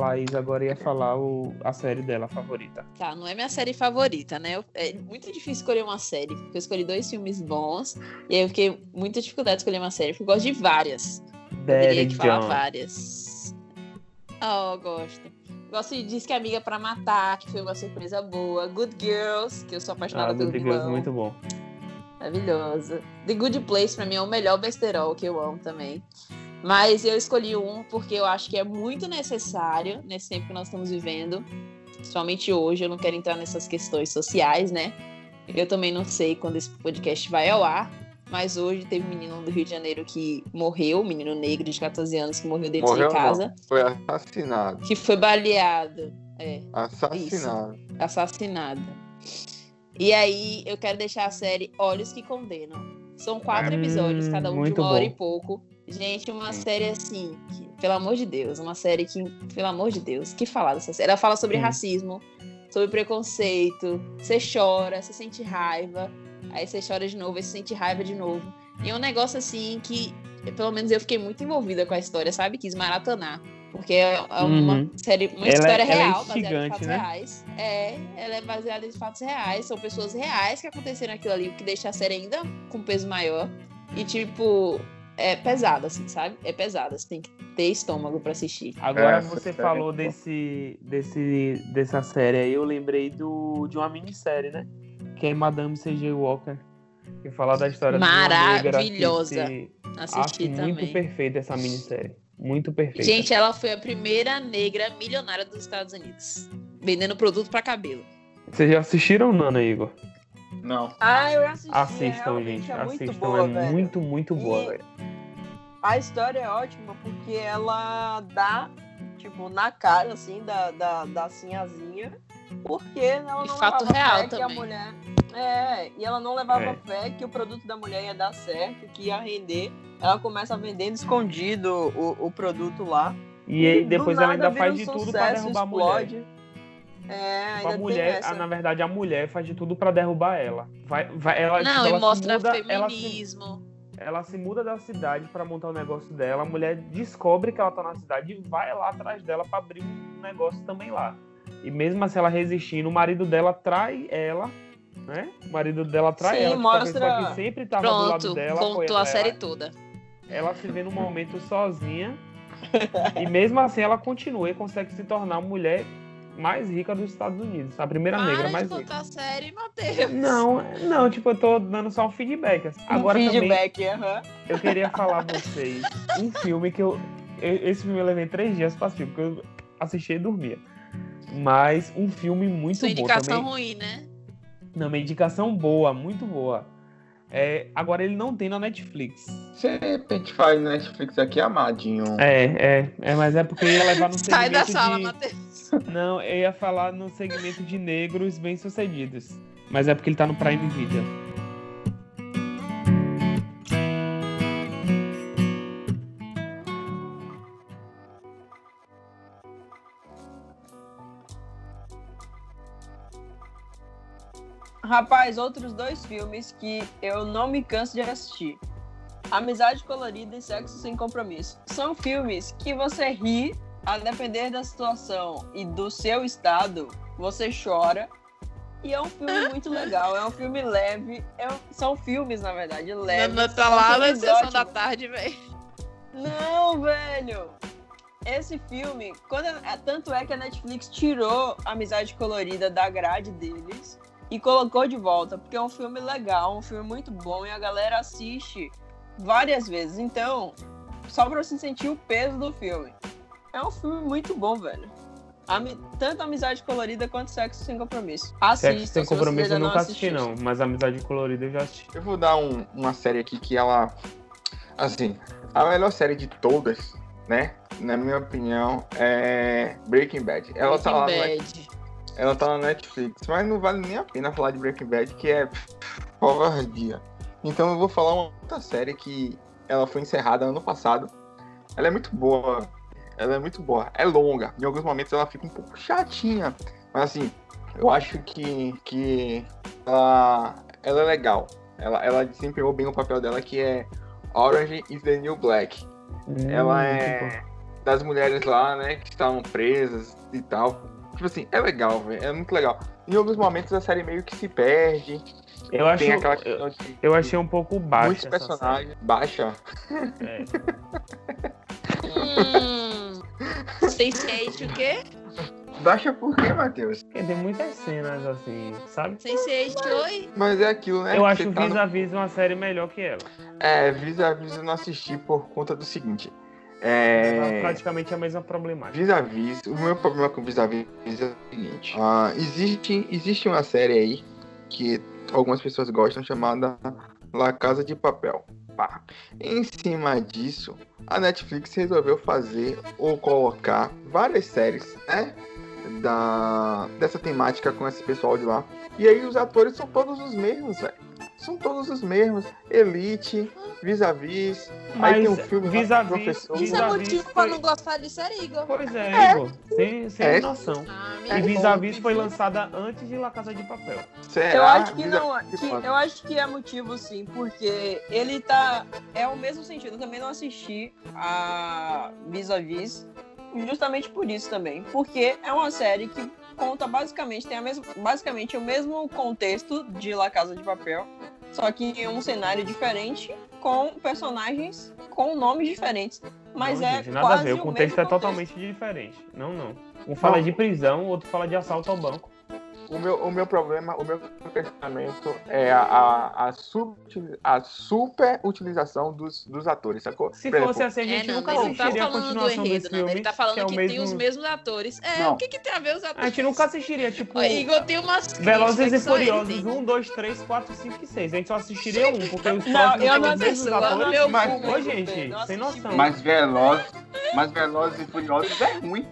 Laís agora ia falar o, a série dela favorita. Tá, não é minha série favorita, né? Eu- é muito difícil escolher uma série, porque eu escolhi dois filmes bons, e aí eu fiquei muita dificuldade de escolher uma série, porque eu gosto de várias. Poderia Daddy aqui falar John. várias. Oh, gosto. Gosto de Diz que é Amiga pra Matar, que foi uma surpresa boa. Good Girls, que eu sou apaixonada Ah, pelo Good Girls, vilão. muito bom. Maravilhosa. The Good Place, pra mim, é o melhor besterol que eu amo também. Mas eu escolhi um porque eu acho que é muito necessário nesse tempo que nós estamos vivendo. Principalmente hoje, eu não quero entrar nessas questões sociais, né? Eu também não sei quando esse podcast vai ao ar. Mas hoje teve um menino do Rio de Janeiro que morreu, um menino negro de 14 anos que morreu dentro Morreu de casa, não. Foi assassinado. que foi baleado. É, Assassinado. assassinada. E aí, eu quero deixar a série Olhos que Condenam. São quatro Hum, episódios, cada um de uma hora bom. e pouco. Gente, uma série assim, que, pelo amor de Deus, uma série que, pelo amor de Deus, que falar dessa série? Ela fala sobre Sim. racismo, sobre preconceito, você chora, você sente raiva, aí você chora de novo, aí você sente raiva de novo. E é um negócio assim que, pelo menos eu fiquei muito envolvida com a história, sabe? Quis maratonar. Porque é é uma Uhum. série, uma Ela é- história ela é real, baseada em fatos né? reais. É, ela é baseada em fatos reais, são pessoas reais que aconteceram aquilo ali, o que deixa a série ainda com peso maior. E, tipo, é pesada, assim, sabe? É pesada, você tem que ter estômago pra assistir. Agora Essa você série é falou desse, desse, dessa série aí, eu lembrei do, de uma minissérie, né? Que é Madame C.J. Walker. Que fala da história de uma negra Maravilhosa. que se- Assisti Acho também. muito perfeita essa minissérie. Muito perfeita. Gente, ela foi a primeira negra milionária dos Estados Unidos. Vendendo produto pra cabelo. Vocês já assistiram, Nana, Igor? Não. Ah, eu assisti. é Assistam, realmente gente. É muito Assistam. boa, é velho. muito, muito boa, E- velho. A história é ótima porque ela dá, tipo, na cara, assim, da, da, da sinhazinha. Porque ela E não fato levava real fé que a também. mulher. É, e ela não levava É. fé que o produto da mulher ia dar certo, que ia render. Ela começa vendendo escondido o, o produto lá. E aí do depois ela ainda faz um de tudo pra sucesso, derrubar a mulher. É, Tipo, a mulher, a- na verdade, a mulher faz de tudo pra derrubar ela. Vai, vai, ela, Não, tipo, e ela se mostra muda- ela se- feminismo. ela se muda da cidade pra montar o negócio dela. A mulher descobre que ela tá na cidade e vai lá atrás dela pra abrir um negócio também lá. E mesmo assim, ela resistindo, o marido dela trai ela, né? O marido dela trai Sim, ela. tipo, mostra- que sempre tava do lado Pronto, dela. contou a ela. série toda. Ela se vê num momento sozinha. *laughs* e mesmo assim, ela continua e consegue se tornar a mulher mais rica dos Estados Unidos. A primeira negra Para de mais rica. contar a série, Matheus. Não, não, tipo, eu tô dando só um feedback. assim. Um Agora também, feedback, aham. eu queria falar pra vocês um filme que eu. Esse filme eu levei três dias pra assistir, porque eu assisti e dormia. Mas um filme muito Sua bom indicação também. ruim, né? Não, uma indicação boa, muito boa. É, agora ele não tem na Netflix. Você repente faz Netflix aqui, amadinho. É, é, é, mas é porque eu ia levar no Sai da sala, de... Matheus. Não, eu ia falar no segmento de negros bem-sucedidos. Mas é porque ele tá no Prime Video. Rapaz, outros dois filmes que eu não me canso de assistir. Amizade Colorida e Sexo Sem Compromisso. São filmes que você ri, a depender da situação e do seu estado, você chora. E é um filme *laughs* muito legal, é um filme leve. é um- São filmes, na verdade, leves. Nana tá lá na filmes sessão da tarde, velho. Não, velho! Esse filme, quando é- tanto é que a Netflix tirou Amizade Colorida da grade deles e colocou de volta, porque é um filme legal, um filme muito bom e a galera assiste várias vezes. Então, só pra você sentir o peso do filme. É um filme muito bom, velho. Ami- Tanto Amizade Colorida quanto Sexo Sem Compromisso. Assista. Sexo Sem se Compromisso eu não nunca assisti, não. Mas Amizade Colorida eu já assisti. Eu vou dar um- uma série aqui que ela. Assim, a melhor série de todas, né? Na minha opinião, é Breaking Bad. Ela tá lá Breaking Net- Bad. ela tá na Netflix, mas não vale nem a pena falar de Breaking Bad, que é covardia. Então eu vou falar uma outra série que ela foi encerrada ano passado. Ela é muito boa. Ela é muito boa. É longa. Em alguns momentos ela fica um pouco chatinha. Mas assim, eu acho que, que ela, ela é legal. Ela, ela desempenhou bem o papel dela, que é Orange is the New Black. Ela Hum, é das mulheres lá, né, que estavam presas e tal. Tipo assim, é legal, velho. É muito legal. Em alguns momentos a série meio que se perde. Eu acho. Tem aquela Eu, questão de eu achei um pouco baixo. muitos personagens. Baixa. É. *laughs* Hum. Sense8 o quê? Baixa por quê, Matheus? Porque tem muitas cenas assim, sabe? Sense8 oi? Mas é aquilo, né? eu acho você tá no- Vis-a-Vis uma série melhor que ela. É, vis-a-vis eu não assisti por conta do seguinte. É É. praticamente a mesma problemática. Vis-a-vis, o meu problema com vis-a-vis é o seguinte. ah, existe, existe uma série aí que algumas pessoas gostam chamada La Casa de Papel. Pá. Em cima disso, a Netflix resolveu fazer ou colocar várias séries, né? Da, dessa temática com esse pessoal de lá. E aí os atores são todos os mesmos, velho. São todos os mesmos. Elite, vis-a-vis. Aí tem um Mas filme lá, vis-a-vis- professor. Isso é motivo foi- pra não gostar de série, Igor. Pois é, Igor. Sem, sem É. noção. Ah, E Vis-a-Vis poupe, foi lançada antes de La Casa de Papel. Será? Eu acho que não, que- eu acho que é motivo sim, porque ele tá é o mesmo sentido. Eu também não assisti a Vis-a-Vis, justamente por isso também, porque é uma série que conta basicamente tem a mesma, basicamente o mesmo contexto de La Casa de Papel, só que em um cenário diferente com personagens com nomes diferentes, mas não, é gente, nada quase a ver. O contexto é totalmente diferente. Não, não. Um fala Não. de prisão, o outro fala de assalto ao banco. O meu, o meu problema, o meu pensamento é a, a, a, sub, a super utilização dos, dos atores, sacou? Se exemplo, fosse assim, a É, gente não, nunca tá assistiria a falando do continuação enredo, desse não. filme. Ele tá falando é o que, tem os mesmos atores. É, Não. o que que tem a ver os atores? A gente nunca assistiria, tipo, Igor tem umas Velozes e que Furiosos tem. 1, 2, 3, 4, 5 e 6. A gente só assistiria um, porque os Não, eu são não os mesmos assisto, atores. mas- Ô, gente, sem noção. Mas Velozes, mas Velozes e Furiosos é ruim.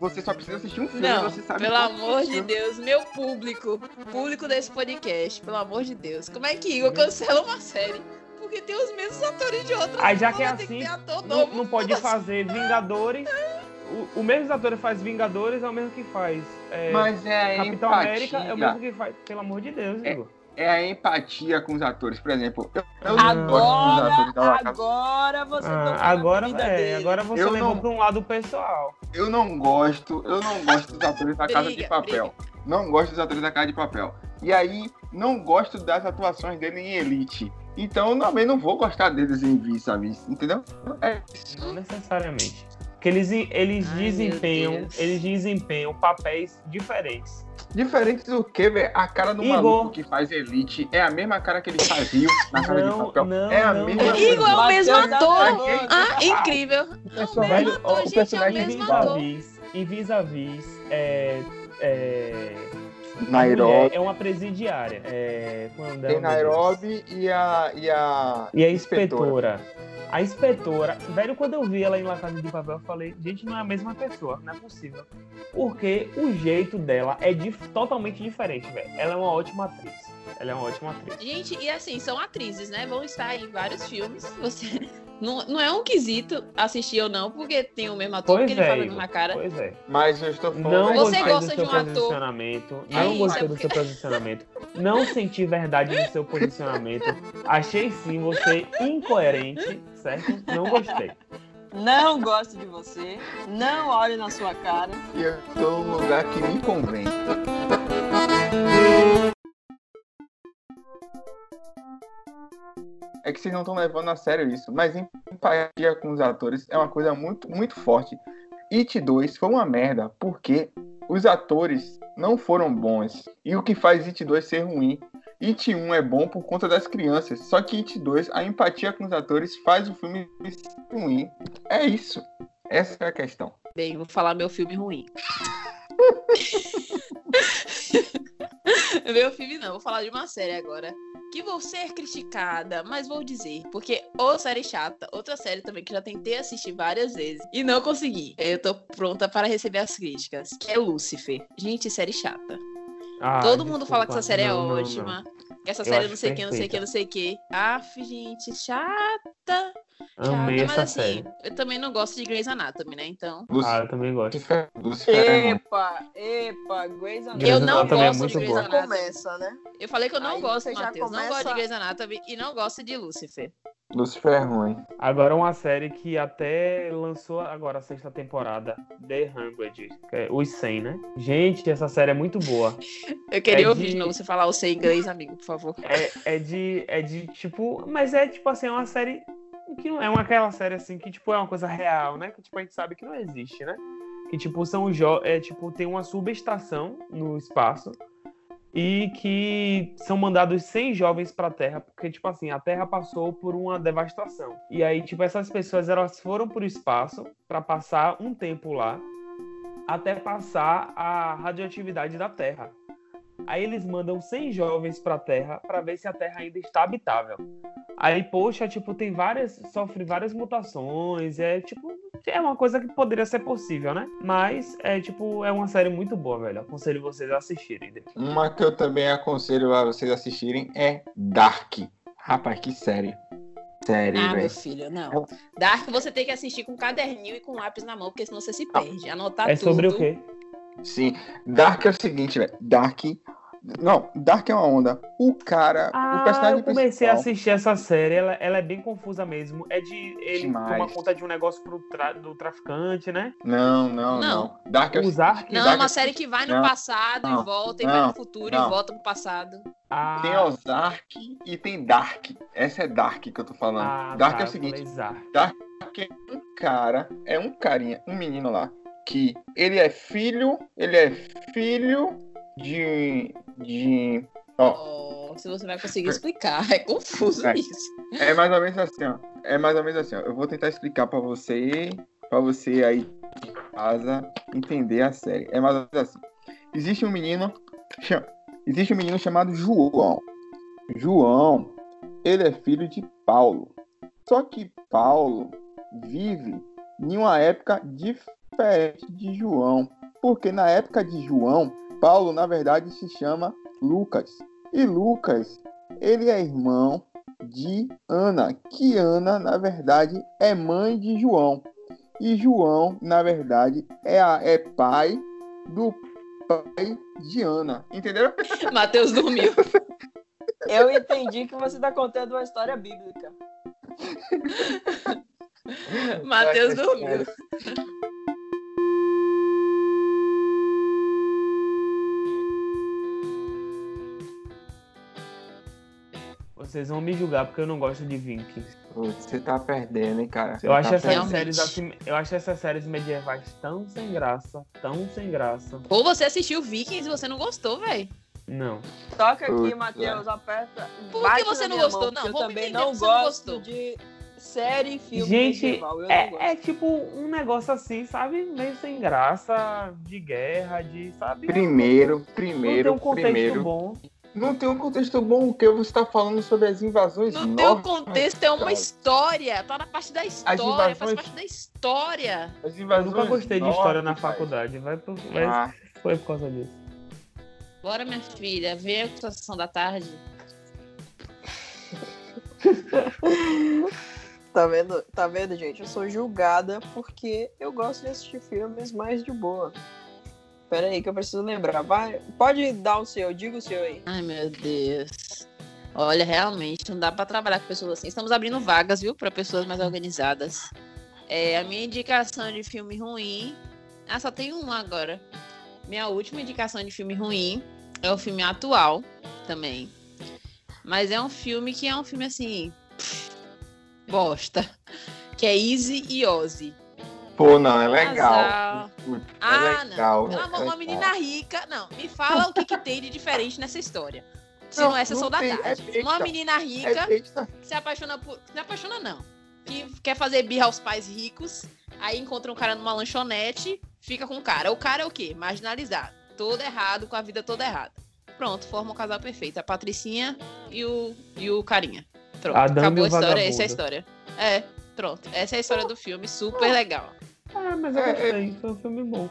Você só precisa assistir um filme Não, você sabe pelo amor de. Deus, meu público, público desse podcast, pelo amor de Deus. Como é que Igor cancela uma série? Porque tem os mesmos atores de outra. Aí já que é assim, ator Não, não pode fazer Vingadores o, o mesmo ator que faz Vingadores é o mesmo que faz é, Mas é Capitão empatia. América, é o mesmo que faz. Pelo amor de Deus, É. Igor. É a empatia com os atores. Por exemplo, eu, Agora, gosto dos atores da La Casa agora você Ah, agora, é, agora você Eu levou não- pra um lado pessoal. Eu não gosto, eu não gosto dos atores da Casa de Briga, Papel. Não gosto dos atores da Casa de Papel. E aí, não gosto das atuações dele em Elite. Então, eu também não vou gostar deles em Vis a Vis, entendeu? É isso. Não necessariamente. Porque eles, eles Ai, desempenham, eles desempenham papéis diferentes. Diferente do que, velho? A cara do Igor. maluco que faz Elite é a mesma cara que ele fazia na Casa de Papel. não, é a não, mesma. Igor é o mesmo ator. Ah, incrível. O personagem, ator, o é o personagem Em vis-a-vis, em vis-a-vis, é, é, Nairobi. é uma presidiária. É, é Tem? Nairobi e a. E a, E a inspetora. A inspetora, velho, quando eu vi ela em La Casa de Papel, eu falei, gente, não é a mesma pessoa, não é possível. Porque o jeito dela é dif- totalmente diferente, velho. Ela é uma ótima atriz. Ela é uma ótima atriz. Gente, e assim, são atrizes, né? Vão estar em vários filmes. Você não, não é um quesito assistir ou não, porque tem o mesmo ator, Pois porque ele é, faz a Igor. mesma cara. Pois é. Mas eu estou falando. Não é Você gosta do seu de um ator- posicionamento. É Não isso, gostei é do seu posicionamento. Não senti verdade no seu posicionamento. Achei sim você incoerente, certo? Não gostei. Não gosto de você, não olho na sua cara. E eu estou num lugar que me convém. É que vocês não estão levando a sério isso, mas empatia com os atores é uma coisa muito, muito forte. It 2 foi uma merda, porque os atores não foram bons. E o que faz It 2 ser ruim? It 1 é bom por conta das crianças, só que It 2, a empatia com os atores faz o filme ser ruim. É isso. Essa é a questão. Bem, vou falar meu filme ruim. *laughs* *laughs* meu filme não, vou falar de uma série agora. Que vou ser criticada, mas vou dizer. Porque ou série chata, outra série também que já tentei assistir várias vezes e não consegui. Eu tô pronta para receber as críticas. Que é Lucifer. Gente, série chata. Ah, Todo mundo fala que essa desculpa. série Não, é não, não. ótima. Que essa série acho não sei o que, não sei o que, não sei o que. Aff, gente, chata. Amei mas essa assim, série. eu também não gosto de Grey's Anatomy, né? Então. Ah, eu também gosto. É. Epa, epa, Grey's Anatomy. Eu não Anatomy é gosto muito de Grey's boa. Anatomy. começa, né? Eu falei que eu não Aí gosto, você já Matheus. Não gosto começa- de Grey's Anatomy e não gosto de Lucifer. Lucifer é ruim. Agora uma série que até lançou agora a sexta temporada, The 100, que é os 100, né? Gente, essa série é muito boa. *laughs* Eu queria É ouvir de- de novo você falar o seu inglês, amigo, por favor. É, é de é de tipo, mas é tipo assim, é uma série que não é uma aquela série assim que tipo é uma coisa real, né? Que tipo a gente sabe que não existe, né? Que tipo são jo é tipo tem uma subestação no espaço e que são mandados 100 jovens para a Terra, porque tipo assim, a Terra passou por uma devastação. E aí tipo essas pessoas elas foram para o espaço para passar um tempo lá até passar a radioatividade da Terra. Aí eles mandam 100 jovens para a Terra para ver se a Terra ainda está habitável. Aí, poxa, tipo, tem várias, sofre várias mutações, é tipo, é uma coisa que poderia ser possível, né? Mas é tipo, é uma série muito boa, velho. Aconselho vocês a assistirem. Uma que eu também aconselho a vocês assistirem é Dark. Rapaz, que série. Série, Ah, meu filho, não. Dark você tem que assistir com caderninho e com lápis na mão, porque senão você se perde. Anotar É tudo. sobre o quê? Sim. Dark é o seguinte, velho. Dark. Não, Dark é uma onda. O cara. o Ah, personagem eu comecei a principal- assistir essa série, ela, ela é bem confusa mesmo. É de ele Demais. tomar conta de um negócio pro tra- do traficante, né? Não, não, não, Não. Dark é o que- Não, é Dark uma série que vai no Não, passado não, e volta, e vai no futuro não. e volta pro passado. Ah, Tem Ozark e tem Dark. Essa é Dark que eu tô falando. ah, Dark tá, é o seguinte. falei Zark. um cara, é um carinha, um menino lá, que ele é filho, ele é filho de. De. Ó, Oh, se você vai conseguir explicar, é confuso É. isso. é mais ou menos assim, ó. É mais ou menos assim, ó. Eu vou tentar explicar pra você, pra você aí de casa entender a série. É mais ou menos assim. Existe um menino, existe um menino chamado João. João, ele é filho de Paulo. Só que Paulo vive em uma época diferente de João. Porque na época de João, Paulo, na verdade, se chama Lucas. E Lucas, ele é irmão de Ana, que Ana, na verdade, é mãe de João. E João, na verdade, é, a, é pai do pai de Ana. Entendeu? *laughs* Matheus dormiu. Eu entendi que você tá contando uma história bíblica. Matheus dormiu. Vocês vão me julgar porque eu não gosto de Vikings. Putz, Você tá perdendo, hein, cara. Você Eu acho, tá essas séries assim, eu acho essas séries medievais tão sem graça, tão sem graça. Ou você assistiu Vikings e você não gostou, velho. Não. Toca aqui, Matheus, aperta. Por que você não gostou? mão, Não, vamos também entender não gosto de série e filme Gente, medieval. Eu não É, gosto. é tipo um negócio assim, sabe? Meio sem graça, de guerra, de, sabe? Primeiro, não tem primeiro, um contexto primeiro. bom. Não tem um contexto bom porque você tá falando sobre as invasões No teu nórdicas. contexto é uma história. Tá na parte da história. Faz invasões- parte da história. As Eu invasões nunca gostei de história na faculdade. Vai vai, Ah, Foi por causa disso. Bora, minha filha, ver a sessão da tarde. *laughs* Tá vendo, tá vendo, gente? Eu sou julgada porque eu gosto de assistir filmes mais de boa. Pera aí que eu preciso lembrar. Vai, pode dar o seu, diga o seu aí. Ai, meu Deus. Olha, realmente, não dá pra trabalhar com pessoas assim. Estamos abrindo vagas, viu, pra pessoas mais organizadas. É, a minha indicação de filme ruim. Ah, só tem um agora. Minha última indicação de filme ruim é o filme atual também. Mas é um filme que é um filme assim. pff, bosta. Que é Easy e Ozzy. Pô, não, é legal. Casal. Putz, Ah, é legal. não. É amor, uma legal. menina rica. Não, me fala o que, que tem de diferente nessa história. Se Não, não, é sessão não da tem, é besta. uma menina rica É se apaixona por. Se apaixona, não. Que quer fazer birra aos pais ricos, aí encontra um cara numa lanchonete, fica com o cara. O cara é o quê? Marginalizado. Todo errado, com a vida toda errada. Pronto, forma um casal perfeito. A Patricinha e o, e o carinha. Pronto, acabou a história. Essa é a vagabundo. história. É, pronto. Essa é a história do filme, super legal. Ah, mas eu É, gostei. Foi um filme bom.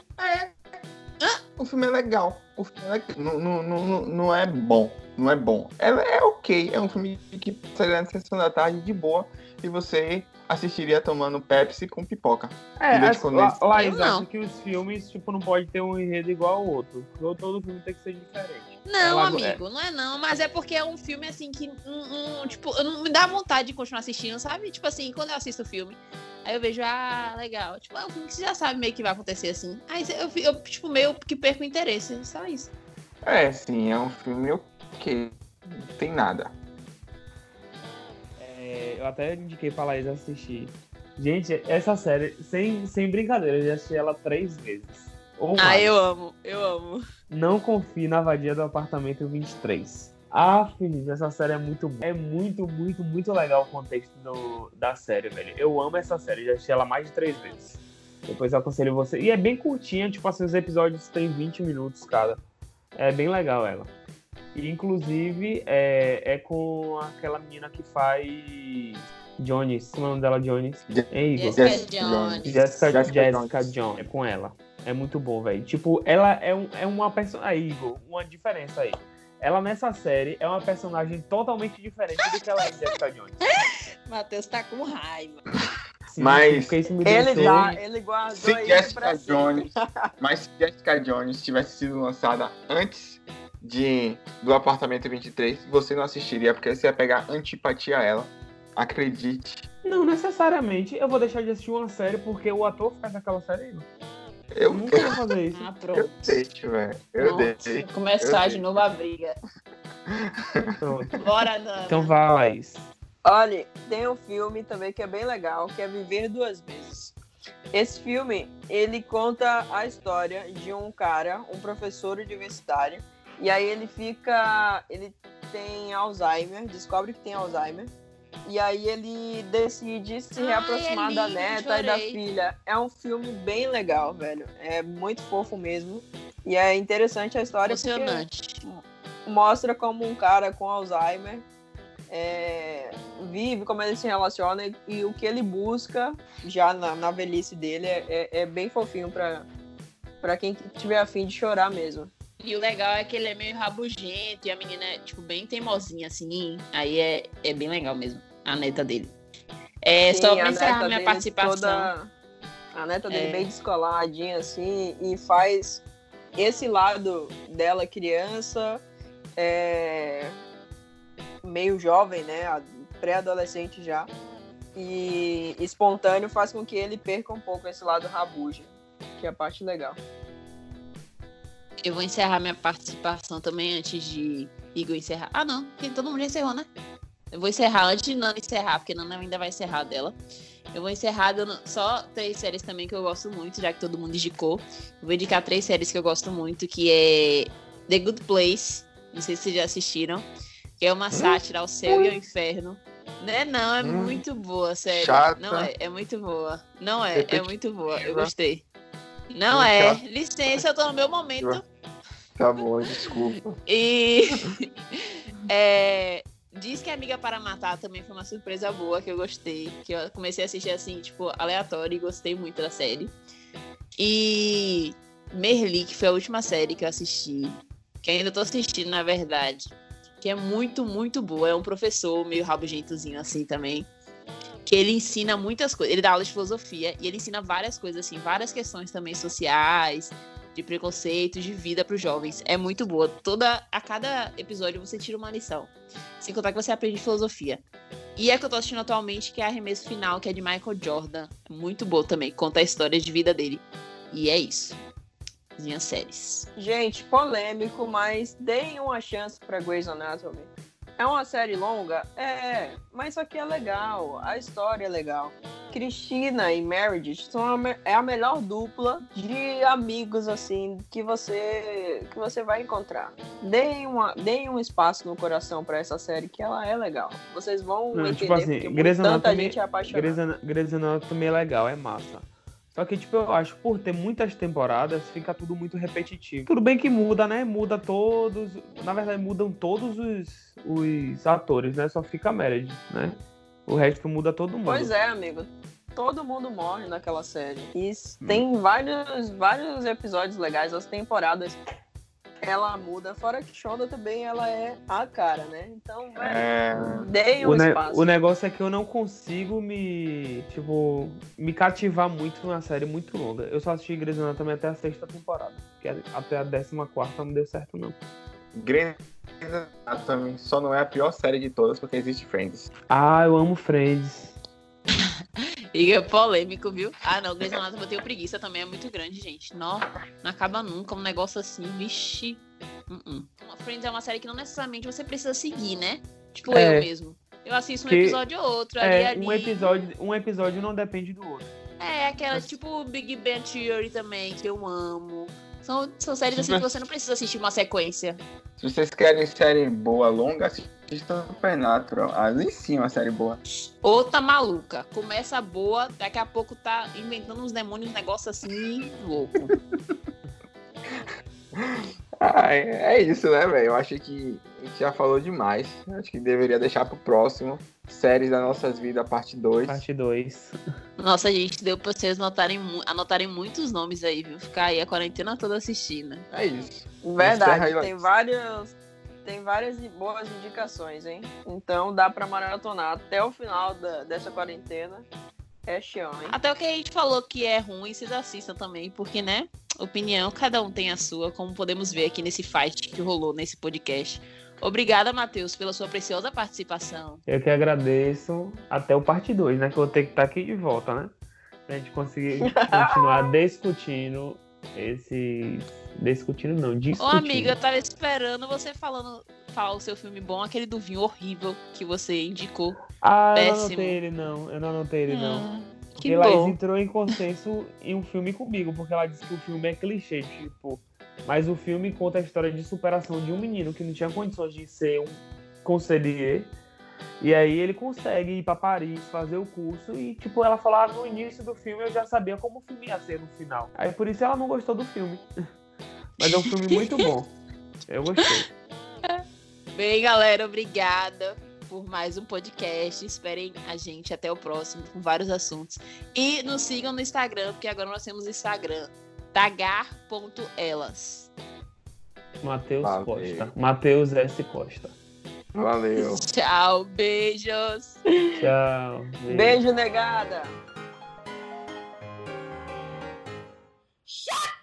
O filme é legal. O filme é legal. Não, não, não, não é bom. Não é bom. É, é ok. É um filme que seria na sessão da tarde de boa e você assistiria tomando Pepsi com pipoca. É, Leite as, La, condensado. Laís Eu não. acha que os filmes, tipo, não pode ter um enredo igual ao outro. Todo- Todo filme tem que ser diferente. Não, Ela- amigo, não é não, mas é porque é um filme assim que, um, um, tipo, eu não me dá vontade de continuar assistindo, sabe? Tipo assim, quando eu assisto o filme, aí eu vejo, ah, legal. Tipo, é um filme que você já sabe meio que vai acontecer assim. Aí eu, eu tipo, meio que perco o interesse, só isso. É, sim, é um filme ok. Não tem nada. É, eu até indiquei pra Laís assistir. Gente, essa série, sem, sem brincadeira, eu já assisti ela três vezes. Ou Ah, mais. eu amo, eu amo. Não confie na vadia do apartamento 23. Ah, Felipe, essa série é muito. É muito, muito, muito legal o contexto do, da série, velho. Eu amo essa série, já assisti ela mais de três vezes. Depois eu aconselho você. E é bem curtinha, tipo assim, os episódios têm 20 minutos cada. É bem legal ela. E, inclusive, é, é com aquela menina que faz Jones. Como é o nome dela, Jones? Je- É Igor. Jessica Jessica Jones. Jessica, Jessica Jessica, Jones. Jones. É com ela. É muito bom, velho. Tipo, ela é, um, é uma personagem. Aí, Igor, uma diferença aí. Ela nessa série é uma personagem totalmente diferente do que ela é em Jessica Jones. *laughs* Matheus tá com raiva. Sim, Mas porque isso me Ele, já, ele guardou Se Jessica. Jones, mas se Jessica Jones tivesse sido lançada antes de do apartamento 23, você não assistiria porque você ia pegar antipatia a ela. Acredite. Não necessariamente eu vou deixar de assistir uma série porque o ator faz aquela série. Igor. Eu Eu, nunca vou *laughs* fazer isso. Ah, eu pronto. deixo, velho. Eu deixo. Começar eu de novo a briga. Pronto. Bora, Dana. Então vai, Laís. Olha, tem um filme também que é bem legal, que é Viver Duas Vezes. Esse filme, ele conta a história de um cara, um professor universitário, e aí ele fica, ele tem Alzheimer, descobre que tem Alzheimer, e aí ele decide se Ai, reaproximar é da neta e da chorei. filha. É um filme bem legal, velho. É muito fofo mesmo. E é interessante a história porque Emocionante. mostra como um cara com Alzheimer é, vive, como ele se relaciona e, e o que ele busca já na, na velhice dele é, é- é bem fofinho pra quem tiver afim de chorar mesmo. E o legal é que ele é meio rabugento e a menina é, tipo, bem teimosinha, assim. Aí é, é bem legal mesmo, a neta dele. É, Sim, só pra encerrar minha participação. toda- A neta dele É. bem descoladinha, assim, e faz esse lado dela criança, é, meio jovem, né? Pré-adolescente já. E espontâneo faz com que ele perca um pouco esse lado rabuja, que é a parte legal. Eu vou encerrar minha participação também antes de Igor encerrar. Ah, não, porque todo mundo já encerrou, né? Eu vou encerrar antes de Nana encerrar, porque Nana ainda vai encerrar dela. Eu vou encerrar dando só três séries também que eu gosto muito, já que todo mundo indicou. Eu vou indicar três séries que eu gosto muito, que é The Good Place. Não sei se vocês já assistiram. Que é uma sátira ao céu e ao inferno. Né? Não, é Hum. muito boa, sério. Chata. Não é, é muito boa. Não é, é muito boa. Eu gostei. Não é. Licença, eu tô no meu momento. Tá bom, desculpa. E *laughs* é, diz que Amiga para Matar também foi uma surpresa boa que eu gostei. Que eu comecei a assistir assim, tipo, aleatório e gostei muito da série. E Merli, que foi a última série que eu assisti, que ainda tô assistindo, na verdade, que é muito, muito boa. É um professor meio rabugentozinho assim também. Que ele ensina muitas coisas. Ele dá aula de filosofia e ele ensina várias coisas, assim, várias questões também sociais, de preconceito, de vida para os jovens. É muito boa. Toda a cada episódio você tira uma lição. Sem contar que você aprende filosofia. E é que eu tô assistindo atualmente, que é Arremesso Final, que é de Michael Jordan. Muito boa também. Conta a história de vida dele. E é isso. Minhas séries. Gente, polêmico, mas deem uma chance pra Grey's Anatomy. É uma série longa? É, mas isso aqui é legal, a história é legal. Cristina e Meredith são a é a melhor dupla de amigos, assim, que você que você vai encontrar. Deem, uma, deem um espaço no coração pra essa série, que ela é legal. Vocês vão Não, entender tipo assim, porque Grey's tanta Anatomy- gente é apaixonada. Grey's Anatomy é legal, é massa. Só que, tipo, eu acho, por ter muitas temporadas, fica tudo muito repetitivo. Tudo bem que muda, né? Muda todos. Na verdade, mudam todos os, os atores, né? Só fica a Meredith, né? O resto muda todo mundo. Pois é, amigo. Todo mundo morre naquela série. E Hum. tem vários, vários episódios legais, as temporadas. Ela muda, fora que Shonda também ela é a cara, né? Então, velho, É, deem um O, ne- espaço. o negócio é que eu não consigo me, tipo, me cativar muito numa série muito longa. Eu só assisti Grey's Anatomy até a sexta temporada. Que até a décima quarta não deu certo, não. Grey's Anatomy só não é a pior série de todas porque existe Friends. Ah, eu amo Friends. *laughs* E é polêmico, viu? Ah, não, Grey's Anatomy eu tenho preguiça também, é muito grande, gente. Não, não acaba nunca, um negócio assim, vixe. Uh-uh. Friends é uma série que não necessariamente você precisa seguir, né? Tipo É. eu mesmo. Eu assisto um episódio ou outro, ali, É, ali. um episódio, um episódio não depende do outro. É, aquela tipo Big Bang Theory também, que eu amo. São, são séries assim que você não precisa assistir uma sequência. Se vocês querem série boa, longa, assistam Supernatural. Ali sim é uma série boa. Outra maluca. Começa boa, daqui a pouco tá inventando uns demônios, um negócio assim, louco. *laughs* Ah, é é isso, né, velho? Eu acho que a gente já falou demais. Acho que deveria deixar pro próximo. Séries das nossas vidas, parte 2. Parte 2. Nossa, gente, deu pra vocês anotarem, anotarem muitos nomes aí, viu? Ficar aí a quarentena toda assistindo. É isso. Verdade, aí, tem Laís. vários. Tem várias e boas indicações, hein? Então dá pra maratonar até o final da- dessa quarentena. É chão, hein? Até o que a gente falou que é ruim, vocês assistam também, porque, né? Opinião, cada um tem a sua, como podemos ver aqui nesse fight que rolou nesse podcast. Obrigada, Matheus, pela sua preciosa participação. Eu que agradeço. Até o parte 2, né? Que eu vou ter que estar aqui de volta, né? Pra gente conseguir *laughs* continuar discutindo esse. Discutindo não, Ô, discutindo. amiga, eu tava esperando você falando falar o seu filme bom, aquele do vinho horrível que você indicou. Ah, eu não péssimo. anotei ele não. Eu não anotei ele não. Ah, que Laís bom. entrou em consenso em um filme comigo, porque ela disse que o filme é clichê, tipo. Mas o filme conta a história de superação de um menino que não tinha condições de ser um conselheiro. E aí ele consegue ir pra Paris, fazer o curso, e tipo, ela falava no início do filme, eu já sabia como o filme ia ser no final. Aí por isso ela não gostou do filme. *laughs* Mas é um filme muito bom. Eu gostei. *laughs* Bem, galera, obrigada por mais um podcast. Esperem a gente até o próximo com vários assuntos. E nos sigam no Instagram, porque agora nós temos Instagram. Tagar.elas. Matheus Costa. Matheus S. Costa. Valeu. *laughs* Tchau, beijos. Tchau. Beijo, beijo negada. Shut